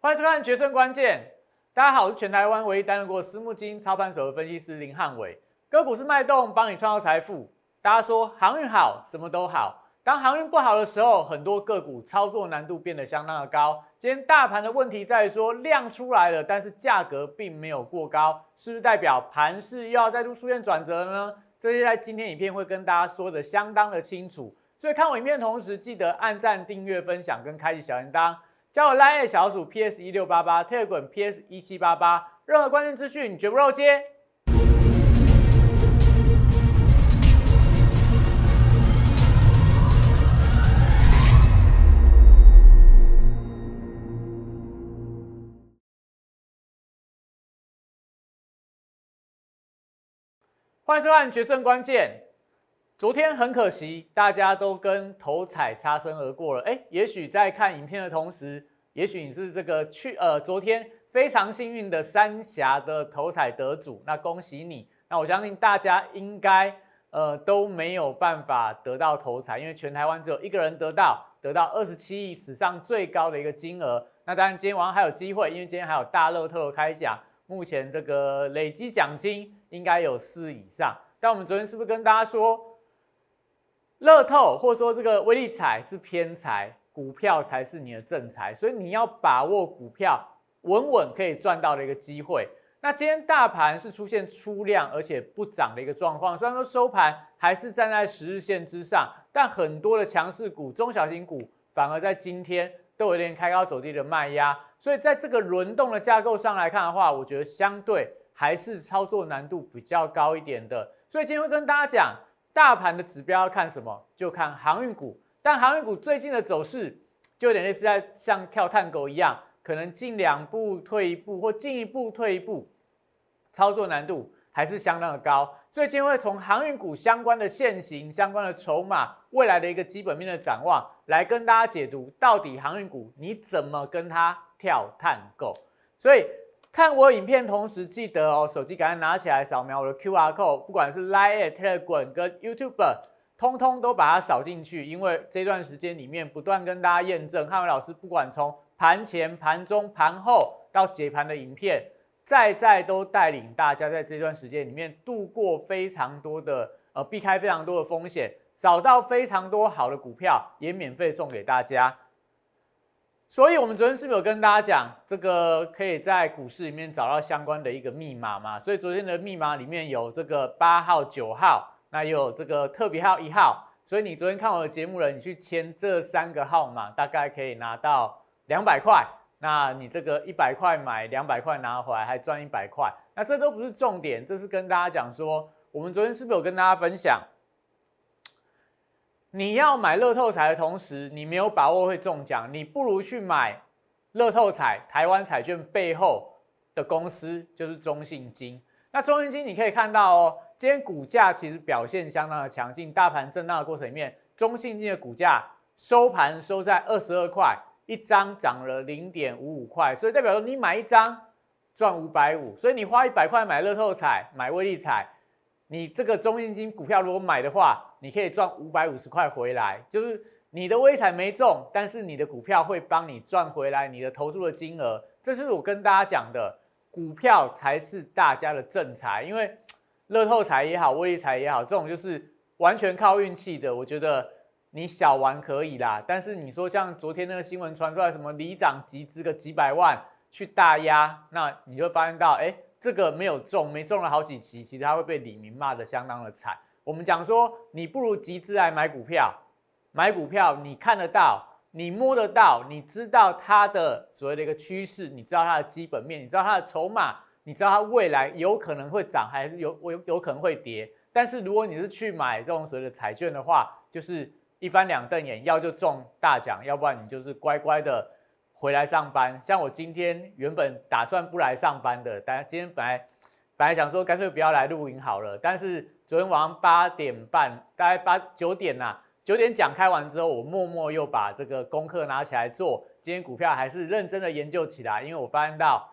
欢迎收看《决胜关键》。大家好，我是全台湾唯一担任过私募基金操盘手的分析师林汉伟。个股是脉动，帮你创造财富。大家说航运好，什么都好。当航运不好的时候，很多个股操作难度变得相当的高。今天大盘的问题在于说量出来了，但是价格并没有过高，是不是代表盘势又要再度出现转折呢？这些在今天影片会跟大家说的相当的清楚。所以看我影片的同时，记得按赞、订阅、分享跟开启小铃铛。加我 Line 小鼠 PS 一六八八 t e l g r PS 一七八八，任何关键资讯你绝不漏接。欢迎收看《决胜关键》。昨天很可惜，大家都跟头彩擦身而过了。哎，也许在看影片的同时，也许你是这个去呃昨天非常幸运的三峡的头彩得主，那恭喜你。那我相信大家应该呃都没有办法得到头彩，因为全台湾只有一个人得到，得到二十七亿史上最高的一个金额。那当然今天晚上还有机会，因为今天还有大乐透的开奖，目前这个累积奖金应该有四以上。但我们昨天是不是跟大家说？乐透或者说这个威力彩是偏财，股票才是你的正财，所以你要把握股票稳稳可以赚到的一个机会。那今天大盘是出现出量而且不涨的一个状况，虽然说收盘还是站在十日线之上，但很多的强势股、中小型股反而在今天都有点开高走低的卖压，所以在这个轮动的架构上来看的话，我觉得相对还是操作难度比较高一点的。所以今天会跟大家讲。大盘的指标要看什么？就看航运股。但航运股最近的走势就有点类似在像跳探狗一样，可能进两步退一步，或进一步退一步，操作难度还是相当的高。最近会从航运股相关的现形、相关的筹码、未来的一个基本面的展望，来跟大家解读到底航运股你怎么跟它跳探狗。所以。看我影片同时记得哦，手机赶快拿起来扫描我的 Q R code，不管是 Line、Telegram 跟 YouTube，通通都把它扫进去。因为这段时间里面不断跟大家验证，汉伟老师不管从盘前、盘中、盘后到解盘的影片，再再都带领大家在这段时间里面度过非常多的呃，避开非常多的风险，找到非常多好的股票，也免费送给大家。所以，我们昨天是不是有跟大家讲，这个可以在股市里面找到相关的一个密码嘛？所以昨天的密码里面有这个八号、九号，那有这个特别号一号。所以你昨天看我的节目了，你去签这三个号码，大概可以拿到两百块。那你这个一百块买两百块拿回来，还赚一百块。那这都不是重点，这是跟大家讲说，我们昨天是不是有跟大家分享？你要买乐透彩的同时，你没有把握会中奖，你不如去买乐透彩台湾彩券背后的公司，就是中信金。那中信金你可以看到哦，今天股价其实表现相当的强劲，大盘震荡的过程里面，中信金的股价收盘收在二十二块一张，涨了零点五五块，所以代表说你买一张赚五百五，所以你花一百块买乐透彩、买威力彩。你这个中信金股票如果买的话，你可以赚五百五十块回来，就是你的微彩没中，但是你的股票会帮你赚回来你的投注的金额。这是我跟大家讲的，股票才是大家的正财，因为乐透彩也好，威力彩也好，这种就是完全靠运气的。我觉得你小玩可以啦，但是你说像昨天那个新闻传出来，什么里长集资个几百万去大压，那你会发现到，哎。这个没有中，没中了好几期，其实他会被李明骂的相当的惨。我们讲说，你不如集资来买股票，买股票你看得到，你摸得到，你知道它的所谓的一个趋势，你知道它的基本面，你知道它的筹码，你知道它未来有可能会涨还是有有有可能会跌。但是如果你是去买这种所谓的彩券的话，就是一翻两瞪眼，要就中大奖，要不然你就是乖乖的。回来上班，像我今天原本打算不来上班的，但今天本来本来想说干脆不要来录影好了，但是昨天晚上八点半，大概八九点呐，九点讲开完之后，我默默又把这个功课拿起来做，今天股票还是认真的研究起来，因为我发现到，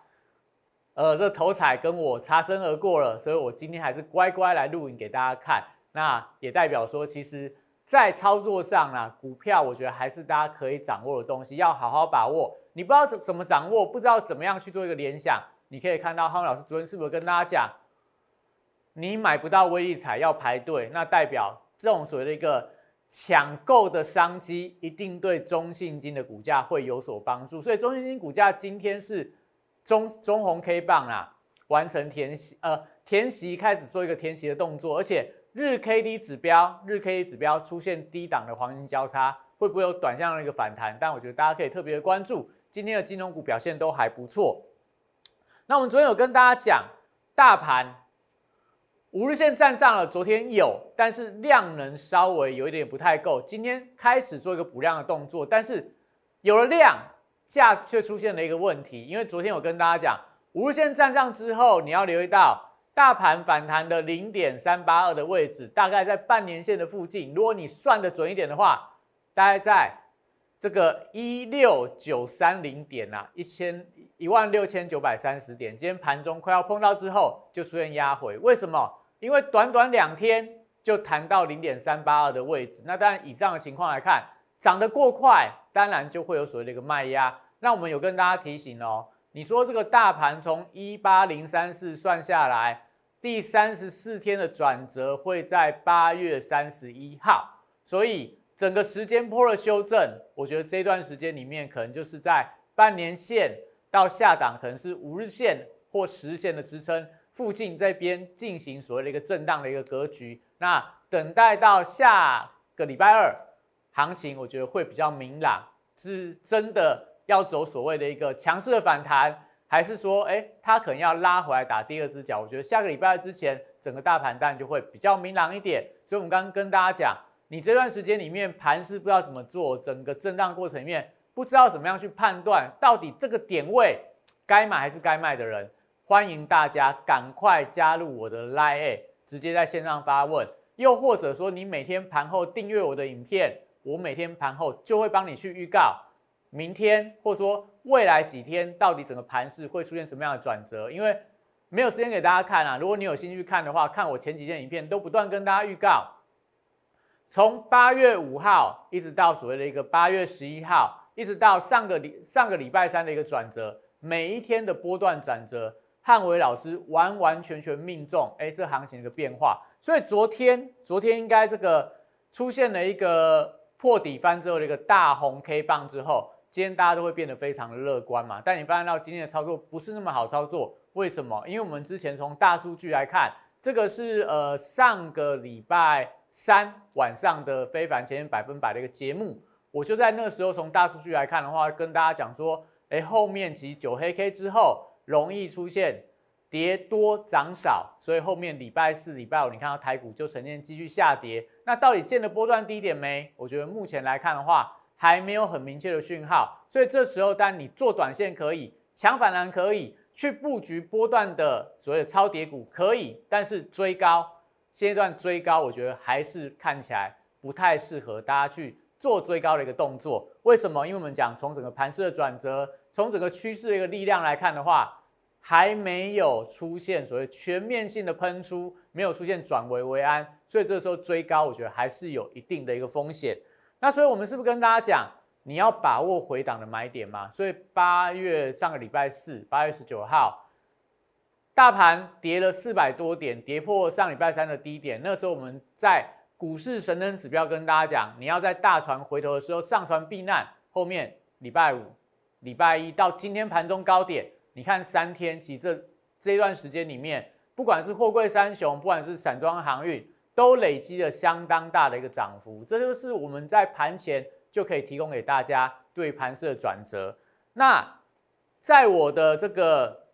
呃，这头彩跟我擦身而过了，所以我今天还是乖乖来录影给大家看，那也代表说其实在操作上啊，股票我觉得还是大家可以掌握的东西，要好好把握。你不知道怎怎么掌握，不知道怎么样去做一个联想，你可以看到浩文老师昨天是不是跟大家讲，你买不到威力彩要排队，那代表这种所谓的一个抢购的商机，一定对中信金的股价会有所帮助。所以中信金股价今天是中中红 K 棒啊，完成填息，呃，填息开始做一个填息的动作，而且。日 K D 指标，日 K D 指标出现低档的黄金交叉，会不会有短向的一个反弹？但我觉得大家可以特别的关注，今天的金融股表现都还不错。那我们昨天有跟大家讲，大盘五日线站上了，昨天有，但是量能稍微有一点不太够，今天开始做一个补量的动作，但是有了量，价却出现了一个问题，因为昨天有跟大家讲，五日线站上之后，你要留意到。大盘反弹的零点三八二的位置，大概在半年线的附近。如果你算的准一点的话，大概在这个一六九三零点呐，一千一万六千九百三十点。今天盘中快要碰到之后，就出现压回。为什么？因为短短两天就弹到零点三八二的位置。那当然，以这样的情况来看，涨得过快，当然就会有所谓的一个卖压。那我们有跟大家提醒哦，你说这个大盘从一八零三四算下来。第三十四天的转折会在八月三十一号，所以整个时间波的修正，我觉得这段时间里面可能就是在半年线到下档，可能是五日线或十日线的支撑附近这边进行所谓的一个震荡的一个格局。那等待到下个礼拜二行情，我觉得会比较明朗，是真的要走所谓的一个强势的反弹。还是说，哎，它可能要拉回来打第二只脚。我觉得下个礼拜之前，整个大盘然就会比较明朗一点。所以，我们刚刚跟大家讲，你这段时间里面盘是不知道怎么做，整个震荡过程里面不知道怎么样去判断到底这个点位该买还是该卖的人，欢迎大家赶快加入我的 Line，直接在线上发问。又或者说，你每天盘后订阅我的影片，我每天盘后就会帮你去预告。明天或者说未来几天，到底整个盘势会出现什么样的转折？因为没有时间给大家看啊。如果你有兴趣看的话，看我前几天影片都不断跟大家预告，从八月五号一直到所谓的一个八月十一号，一直到上个礼上个礼拜三的一个转折，每一天的波段转折，汉伟老师完完全全命中。哎，这行情的一个变化。所以昨天昨天应该这个出现了一个破底翻之后的一个大红 K 棒之后。今天大家都会变得非常的乐观嘛，但你发现到今天的操作不是那么好操作，为什么？因为我们之前从大数据来看，这个是呃上个礼拜三晚上的非凡前百分百的一个节目，我就在那时候从大数据来看的话，跟大家讲说，哎，后面其实九黑 K 之后容易出现跌多涨少，所以后面礼拜四、礼拜五你看到台股就呈现继续下跌，那到底见了波段低点没？我觉得目前来看的话。还没有很明确的讯号，所以这时候，当你做短线可以，抢反弹可以，去布局波段的所谓的超跌股可以，但是追高，现阶段追高，我觉得还是看起来不太适合大家去做追高的一个动作。为什么？因为我们讲从整个盘势的转折，从整个趋势的一个力量来看的话，还没有出现所谓全面性的喷出，没有出现转危为安，所以这时候追高，我觉得还是有一定的一个风险。那所以，我们是不是跟大家讲，你要把握回档的买点嘛？所以八月上个礼拜四，八月十九号，大盘跌了四百多点，跌破上礼拜三的低点。那时候我们在股市神灯指标跟大家讲，你要在大船回头的时候上船避难。后面礼拜五、礼拜一到今天盘中高点，你看三天，其实这这一段时间里面，不管是货柜三雄，不管是散装航运。都累积了相当大的一个涨幅，这就是我们在盘前就可以提供给大家对盘势的转折。那在我的这个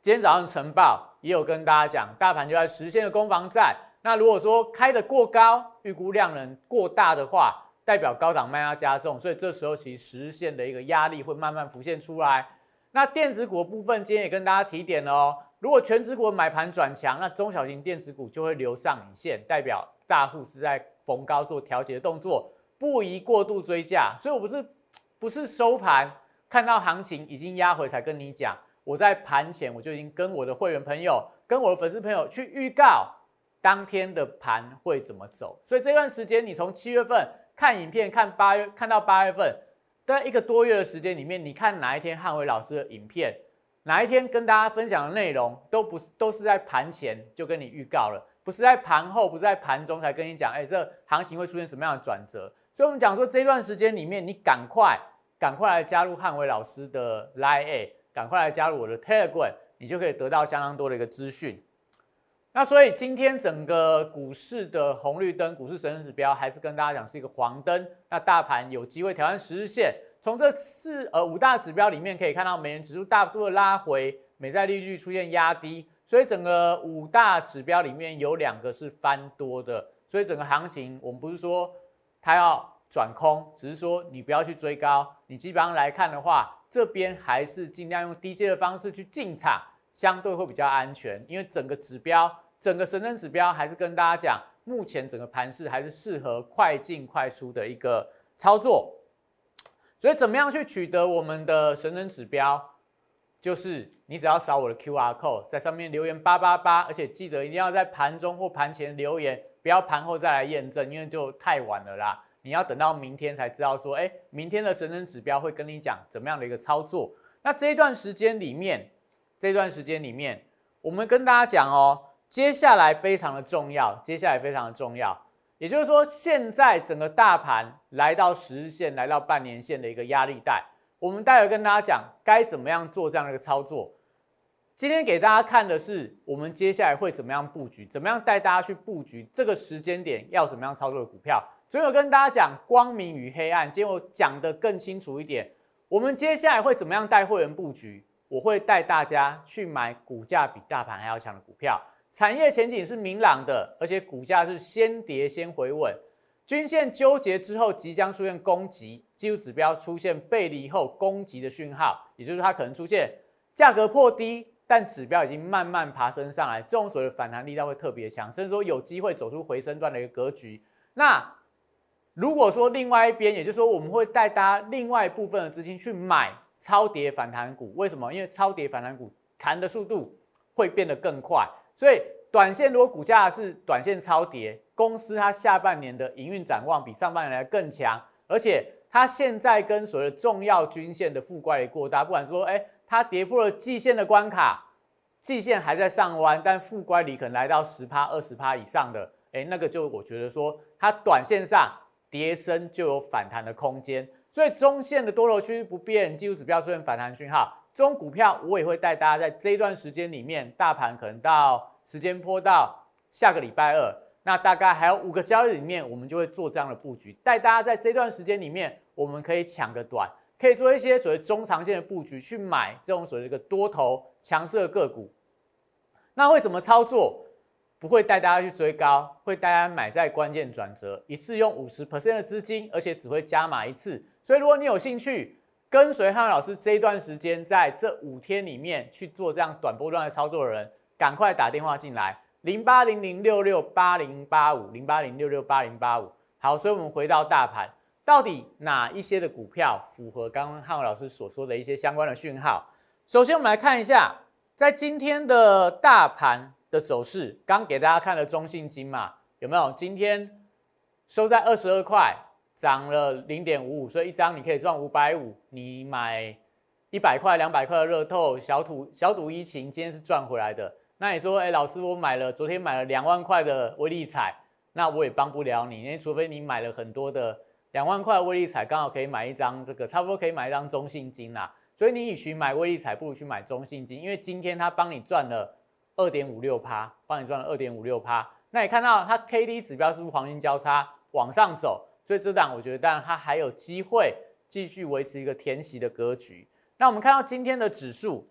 今天早上晨报也有跟大家讲，大盘就在实现的攻防战。那如果说开的过高，预估量能过大的话，代表高档卖压加重，所以这时候其实实现的一个压力会慢慢浮现出来。那电子股的部分今天也跟大家提点了哦。如果全指股买盘转强，那中小型电子股就会留上影线，代表大户是在逢高做调节的动作，不宜过度追价。所以我不是不是收盘看到行情已经压回才跟你讲，我在盘前我就已经跟我的会员朋友、跟我的粉丝朋友去预告，当天的盘会怎么走。所以这段时间，你从七月份看影片，看八月，看到八月份，在一个多月的时间里面，你看哪一天汉伟老师的影片，哪一天跟大家分享的内容，都不是都是在盘前就跟你预告了，不是在盘后，不是在盘中才跟你讲，哎，这行情会出现什么样的转折。所以我们讲说这段时间里面，你赶快赶快来加入汉伟老师的 Line，赶快来加入我的 Telegram。你就可以得到相当多的一个资讯。那所以今天整个股市的红绿灯，股市神指标还是跟大家讲是一个黄灯。那大盘有机会挑战十日线。从这四呃五大指标里面可以看到，美元指数大幅度的拉回，美债利率出现压低，所以整个五大指标里面有两个是翻多的。所以整个行情，我们不是说它要转空，只是说你不要去追高。你基本上来看的话。这边还是尽量用低阶的方式去进场，相对会比较安全。因为整个指标，整个神针指标还是跟大家讲，目前整个盘势还是适合快进快出的一个操作。所以怎么样去取得我们的神针指标？就是你只要扫我的 Q R code，在上面留言八八八，而且记得一定要在盘中或盘前留言，不要盘后再来验证，因为就太晚了啦。你要等到明天才知道说，哎，明天的神人指标会跟你讲怎么样的一个操作。那这一段时间里面，这段时间里面，我们跟大家讲哦，接下来非常的重要，接下来非常的重要。也就是说，现在整个大盘来到十日线，来到半年线的一个压力带，我们待会跟大家讲该怎么样做这样的一个操作。今天给大家看的是我们接下来会怎么样布局，怎么样带大家去布局这个时间点要怎么样操作的股票。所以我跟大家讲光明与黑暗，今天我讲的更清楚一点。我们接下来会怎么样带会员布局？我会带大家去买股价比大盘还要强的股票，产业前景是明朗的，而且股价是先跌先回稳，均线纠结之后即将出现攻击，技术指标出现背离后攻击的讯号，也就是它可能出现价格破低，但指标已经慢慢爬升上来，这种所谓的反弹力道会特别强，甚至说有机会走出回升段的一个格局。那如果说另外一边，也就是说我们会带大家另外一部分的资金去买超跌反弹股，为什么？因为超跌反弹股弹的速度会变得更快，所以短线如果股价是短线超跌，公司它下半年的营运展望比上半年来更强，而且它现在跟所谓的重要均线的负乖离过大，不管说哎它跌破了季线的关卡，季线还在上弯，但负乖离可能来到十趴、二十趴以上的，哎那个就我觉得说它短线上。跌升就有反弹的空间，所以中线的多头趋势不变，技术指标出现反弹讯号，这种股票我也会带大家在这一段时间里面，大盘可能到时间坡到下个礼拜二，那大概还有五个交易里面，我们就会做这样的布局，带大家在这段时间里面，我们可以抢个短，可以做一些所谓中长线的布局，去买这种所谓的一个多头强势的个股。那会怎么操作？不会带大家去追高，会带大家买在关键转折，一次用五十 percent 的资金，而且只会加码一次。所以如果你有兴趣跟随汉老师这一段时间，在这五天里面去做这样短波段的操作的人，赶快打电话进来，零八零零六六八零八五，零八零六六八零八五。好，所以我们回到大盘，到底哪一些的股票符合刚刚汉老师所说的一些相关的讯号？首先我们来看一下，在今天的大盘。的走势，刚给大家看了中信金嘛，有没有？今天收在二十二块，涨了零点五五，所以一张你可以赚五百五。你买一百块、两百块的热透，小赌小赌怡情，今天是赚回来的。那你说，哎，老师，我买了昨天买了两万块的威力彩，那我也帮不了你，因为除非你买了很多的两万块威力彩，刚好可以买一张这个，差不多可以买一张中信金啦。所以你与其买威力彩，不如去买中信金，因为今天它帮你赚了。二点五六趴，帮你赚了二点五六趴。那你看到它 K D 指标是不是黄金交叉往上走？所以这档我觉得，当然它还有机会继续维持一个填息的格局。那我们看到今天的指数，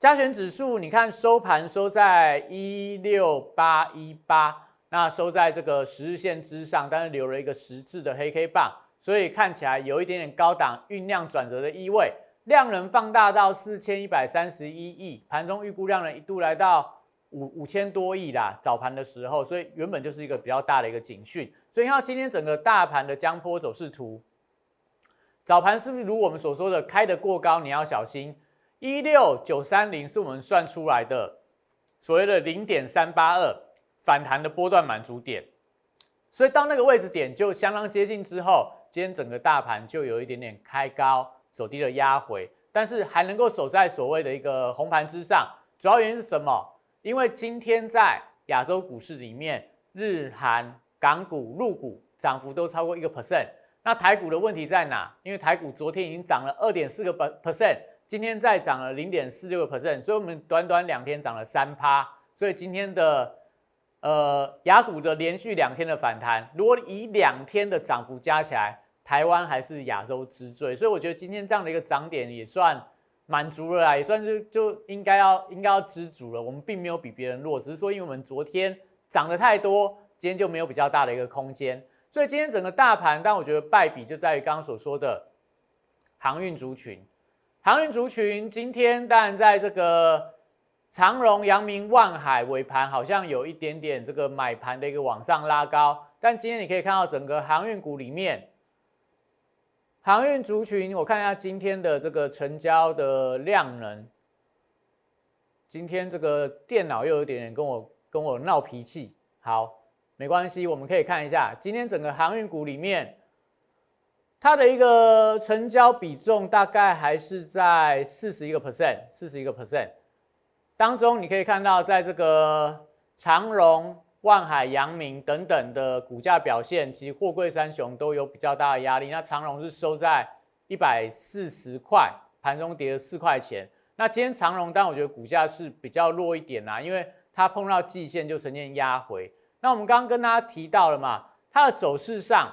加权指数，你看收盘收在一六八一八，那收在这个十日线之上，但是留了一个十字的黑 K 棒，所以看起来有一点点高档酝酿转折的意味。量能放大到四千一百三十一亿，盘中预估量能一度来到五五千多亿啦。早盘的时候，所以原本就是一个比较大的一个警讯。所以你看今天整个大盘的江坡走势图，早盘是不是如我们所说的开得过高，你要小心。一六九三零是我们算出来的所谓的零点三八二反弹的波段满足点，所以到那个位置点就相当接近之后，今天整个大盘就有一点点开高走低的压回，但是还能够守在所谓的一个红盘之上，主要原因是什么？因为今天在亚洲股市里面，日韩港股、陆股涨幅都超过一个 percent。那台股的问题在哪？因为台股昨天已经涨了二点四个 percent。今天再涨了零点四六个 percent，所以我们短短两天涨了三趴，所以今天的呃雅股的连续两天的反弹，如果以两天的涨幅加起来，台湾还是亚洲之最，所以我觉得今天这样的一个涨点也算满足了啦，也算是就应该要应该要知足了。我们并没有比别人弱，只是说因为我们昨天涨得太多，今天就没有比较大的一个空间，所以今天整个大盘，但我觉得败笔就在于刚刚所说的航运族群。航运族群今天当然在这个长荣、阳明、万海尾盘好像有一点点这个买盘的一个往上拉高，但今天你可以看到整个航运股里面，航运族群，我看一下今天的这个成交的量能。今天这个电脑又有点点跟我跟我闹脾气，好，没关系，我们可以看一下今天整个航运股里面。它的一个成交比重大概还是在四十一个 percent，四十一个 percent 当中，你可以看到，在这个长荣、万海、阳明等等的股价表现，其实货柜三雄都有比较大的压力。那长荣是收在一百四十块，盘中跌了四块钱。那今天长荣，但我觉得股价是比较弱一点啦，因为它碰到季线就呈现压回。那我们刚刚跟大家提到了嘛，它的走势上。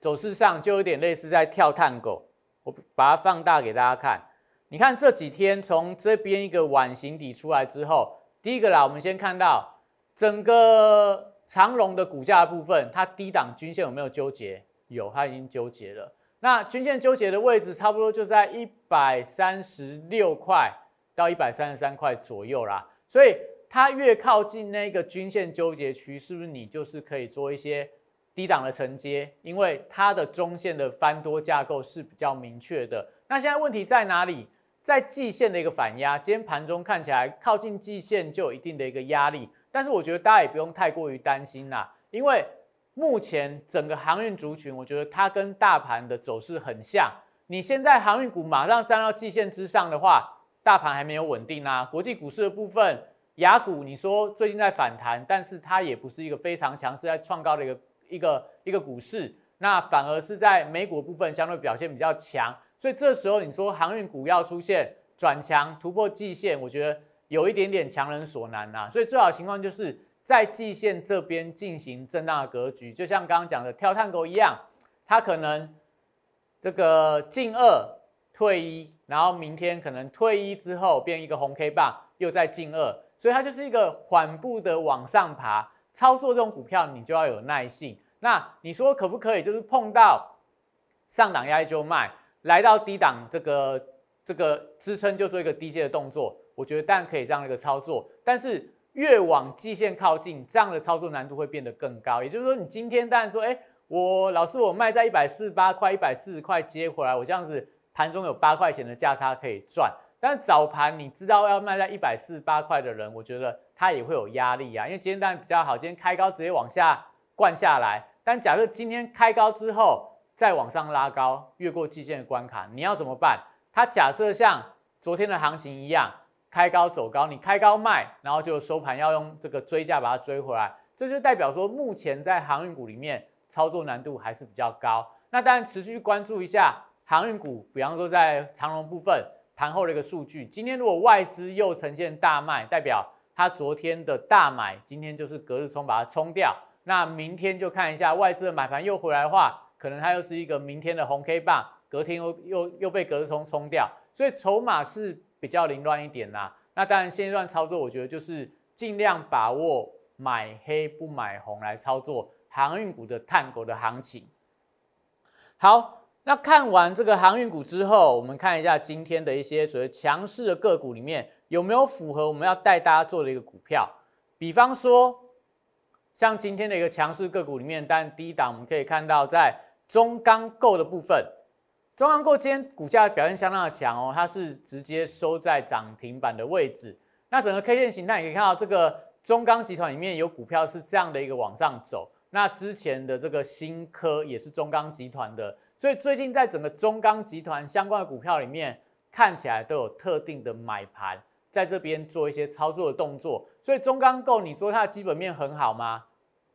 走势上就有点类似在跳探狗，我把它放大给大家看。你看这几天从这边一个碗形底出来之后，第一个啦，我们先看到整个长龙的股价部分，它低档均线有没有纠结？有，它已经纠结了。那均线纠结的位置差不多就在一百三十六块到一百三十三块左右啦。所以它越靠近那个均线纠结区，是不是你就是可以做一些？低档的承接，因为它的中线的翻多架构是比较明确的。那现在问题在哪里？在季线的一个反压，今天盘中看起来靠近季线就有一定的一个压力。但是我觉得大家也不用太过于担心啦，因为目前整个航运族群，我觉得它跟大盘的走势很像。你现在航运股马上站到季线之上的话，大盘还没有稳定啊。国际股市的部分，雅股你说最近在反弹，但是它也不是一个非常强势，在创高的一个。一个一个股市，那反而是在美股部分相对表现比较强，所以这时候你说航运股要出现转强突破季线，我觉得有一点点强人所难呐。所以最好的情况就是在季线这边进行震荡的格局，就像刚刚讲的跳探狗一样，它可能这个进二退一，然后明天可能退一之后变一个红 K 棒，又在进二，所以它就是一个缓步的往上爬。操作这种股票，你就要有耐性。那你说可不可以，就是碰到上档压力就卖，来到低档这个这个支撑就做一个低阶的动作？我觉得当然可以这样一个操作，但是越往季线靠近，这样的操作难度会变得更高。也就是说，你今天当然说，哎，我老师我卖在一百四十八块、一百四十块接回来，我这样子盘中有八块钱的价差可以赚。但早盘你知道要卖在一百四十八块的人，我觉得。他也会有压力啊，因为今天当然比较好，今天开高直接往下灌下来。但假设今天开高之后再往上拉高，越过季线的关卡，你要怎么办？它假设像昨天的行情一样，开高走高，你开高卖，然后就收盘要用这个追价把它追回来，这就代表说目前在航运股里面操作难度还是比较高。那当然持续关注一下航运股，比方说在长龙部分盘后的一个数据，今天如果外资又呈现大卖，代表它昨天的大买，今天就是隔日冲把它冲掉。那明天就看一下外资的买盘又回来的话，可能它又是一个明天的红 K 棒，隔天又又又被隔日冲冲掉。所以筹码是比较凌乱一点啦。那当然现阶段操作，我觉得就是尽量把握买黑不买红来操作航运股的探狗的行情。好，那看完这个航运股之后，我们看一下今天的一些所谓强势的个股里面。有没有符合我们要带大家做的一个股票？比方说，像今天的一个强势个股里面，但低档我们可以看到，在中钢构的部分，中钢构今天股价表现相当的强哦，它是直接收在涨停板的位置。那整个 K 线形态，你可以看到这个中钢集团里面有股票是这样的一个往上走。那之前的这个新科也是中钢集团的，所以最近在整个中钢集团相关的股票里面，看起来都有特定的买盘在这边做一些操作的动作。所以中钢构，你说它的基本面很好吗？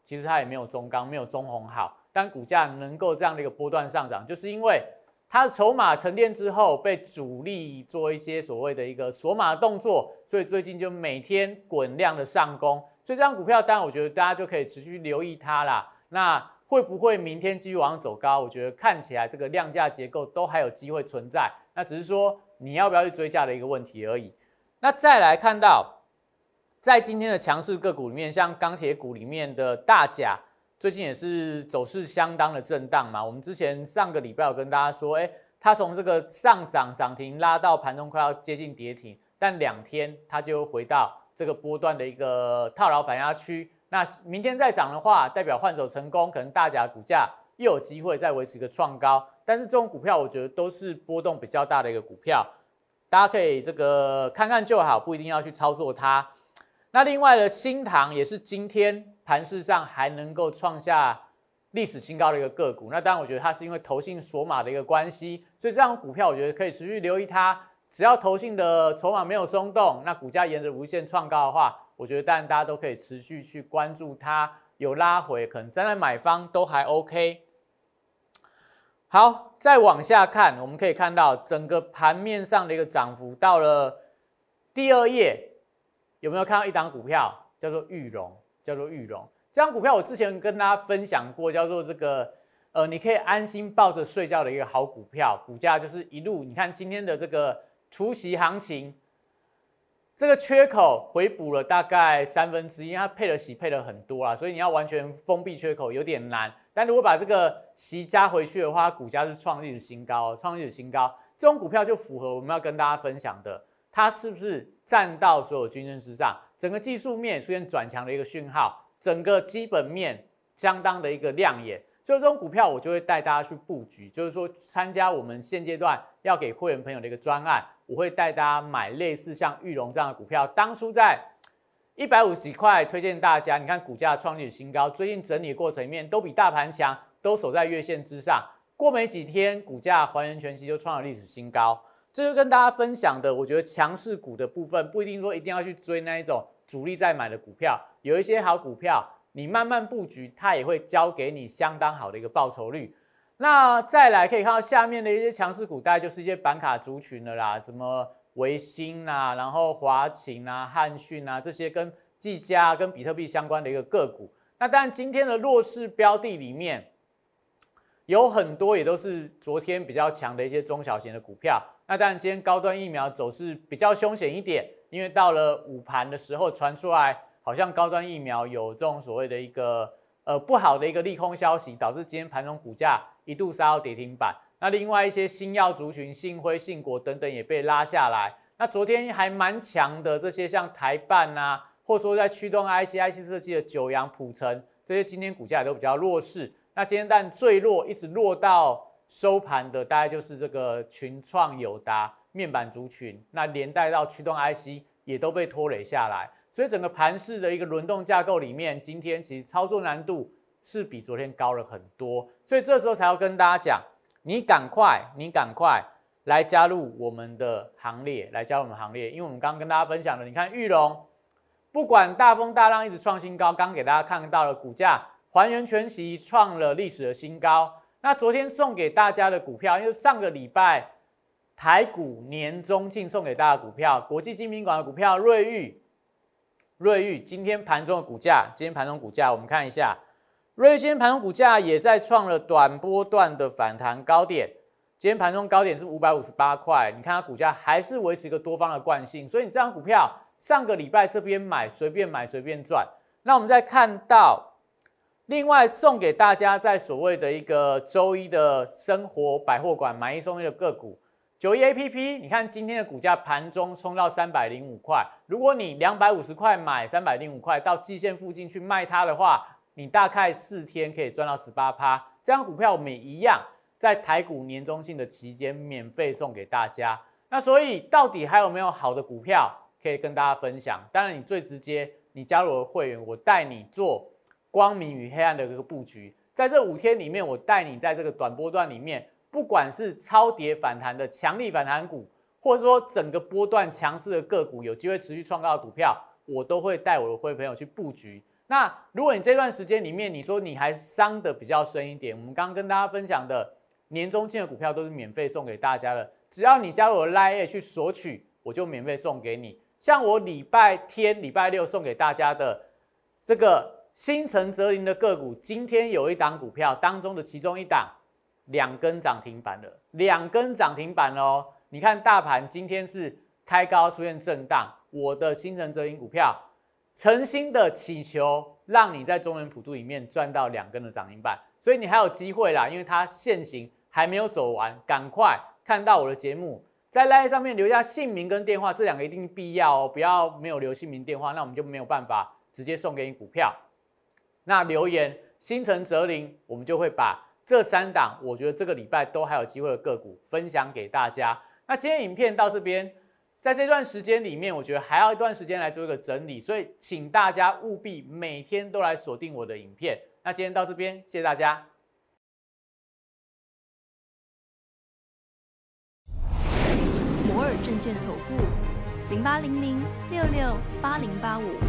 其实它也没有中钢、没有中红好，但股价能够这样的一个波段上涨，就是因为它的筹码沉淀之后，被主力做一些所谓的一个锁码动作，所以最近就每天滚量的上攻。所以这张股票，当然我觉得大家就可以持续留意它啦。那会不会明天继续往上走高？我觉得看起来这个量价结构都还有机会存在。那只是说你要不要去追价的一个问题而已。那再来看到，在今天的强势个股里面，像钢铁股里面的大甲，最近也是走势相当的震荡嘛。我们之前上个礼拜有跟大家说，哎，它从这个上涨涨停拉到盘中快要接近跌停，但两天它就回到。这个波段的一个套牢反压区，那明天再涨的话，代表换手成功，可能大家股价又有机会再维持一个创高。但是这种股票，我觉得都是波动比较大的一个股票，大家可以这个看看就好，不一定要去操作它。那另外的新塘也是今天盘市上还能够创下历史新高的一个个股。那当然，我觉得它是因为投信锁码的一个关系，所以这张股票我觉得可以持续留意它。只要投信的筹码没有松动，那股价沿着无限创高的话，我觉得当然大家都可以持续去关注它，有拉回，可能站在买方都还 OK。好，再往下看，我们可以看到整个盘面上的一个涨幅到了第二页，有没有看到一档股票叫做玉龙？叫做玉龙这张股票，我之前跟大家分享过，叫做这个呃，你可以安心抱着睡觉的一个好股票，股价就是一路，你看今天的这个。除夕行情，这个缺口回补了大概三分之一，它配了息配了很多啦，所以你要完全封闭缺口有点难。但如果把这个息加回去的话，股价是创历史新高，创历史新高。这种股票就符合我们要跟大家分享的，它是不是站到所有均线之上？整个技术面出现转强的一个讯号，整个基本面相当的一个亮眼。所以这种股票我就会带大家去布局，就是说参加我们现阶段要给会员朋友的一个专案。我会带大家买类似像玉龙这样的股票，当初在一百五十几块推荐大家，你看股价创历史新高，最近整理过程里面都比大盘强，都守在月线之上。过没几天，股价还原全息就创了历史新高。这就跟大家分享的，我觉得强势股的部分不一定说一定要去追那一种主力在买的股票，有一些好股票，你慢慢布局，它也会交给你相当好的一个报酬率。那再来可以看到下面的一些强势股，大概就是一些板卡族群的啦，什么维新啊，然后华勤啊、汉讯啊这些跟技嘉、跟比特币相关的一个个股。那当然今天的弱势标的里面，有很多也都是昨天比较强的一些中小型的股票。那当然今天高端疫苗走势比较凶险一点，因为到了午盘的时候传出来，好像高端疫苗有这种所谓的一个呃不好的一个利空消息，导致今天盘中股价。一度杀到跌停板，那另外一些新药族群、信辉、信国等等也被拉下来。那昨天还蛮强的这些，像台办啊，或者说在驱动 IC、IC 设计的九阳、普成这些，今天股价都比较弱势。那今天但最弱，一直落到收盘的，大概就是这个群创、友达面板族群，那连带到驱动 IC 也都被拖累下来。所以整个盘市的一个轮动架构里面，今天其实操作难度。是比昨天高了很多，所以这时候才要跟大家讲，你赶快，你赶快来加入我们的行列，来加入我们行列，因为我们刚刚跟大家分享了，你看玉龙，不管大风大浪一直创新高，刚给大家看到了股价还原全息创了历史的新高。那昨天送给大家的股票，因为上个礼拜台股年终庆送给大家股票，国际精品馆的股票瑞玉，瑞玉今天盘中的股价，今天盘中股价我们看一下。瑞今天盘中股价也在创了短波段的反弹高点，今天盘中高点是五百五十八块，你看它股价还是维持一个多方的惯性，所以你这张股票上个礼拜这边买随便买随便赚。那我们再看到，另外送给大家在所谓的一个周一的生活百货馆买一送一的个股九一 A P P，你看今天的股价盘中冲到三百零五块，如果你两百五十块买三百零五块到季线附近去卖它的话。你大概四天可以赚到十八趴，这张股票我们也一样，在台股年中庆的期间免费送给大家。那所以到底还有没有好的股票可以跟大家分享。当然，你最直接，你加入我的会员，我带你做光明与黑暗的一个布局。在这五天里面，我带你在这个短波段里面，不管是超跌反弹的强力反弹股，或者说整个波段强势的个股，有机会持续创造的股票，我都会带我的会朋友去布局。那如果你这段时间里面，你说你还伤的比较深一点，我们刚刚跟大家分享的年终金的股票都是免费送给大家的，只要你加入我的 Line 去索取，我就免费送给你。像我礼拜天、礼拜六送给大家的这个新城泽林的个股，今天有一档股票当中的其中一档两根涨停板了，两根涨停板哦。你看大盘今天是开高出现震荡，我的新城泽林股票。诚心的祈求，让你在中原普渡里面赚到两根的涨停板，所以你还有机会啦，因为它现行还没有走完，赶快看到我的节目，在 line 上面留下姓名跟电话，这两个一定必要哦，不要没有留姓名电话，那我们就没有办法直接送给你股票。那留言星辰哲林，我们就会把这三档，我觉得这个礼拜都还有机会的个股分享给大家。那今天影片到这边。在这段时间里面，我觉得还要一段时间来做一个整理，所以请大家务必每天都来锁定我的影片。那今天到这边，谢谢大家。摩尔证券投顾零八零零六六八零八五。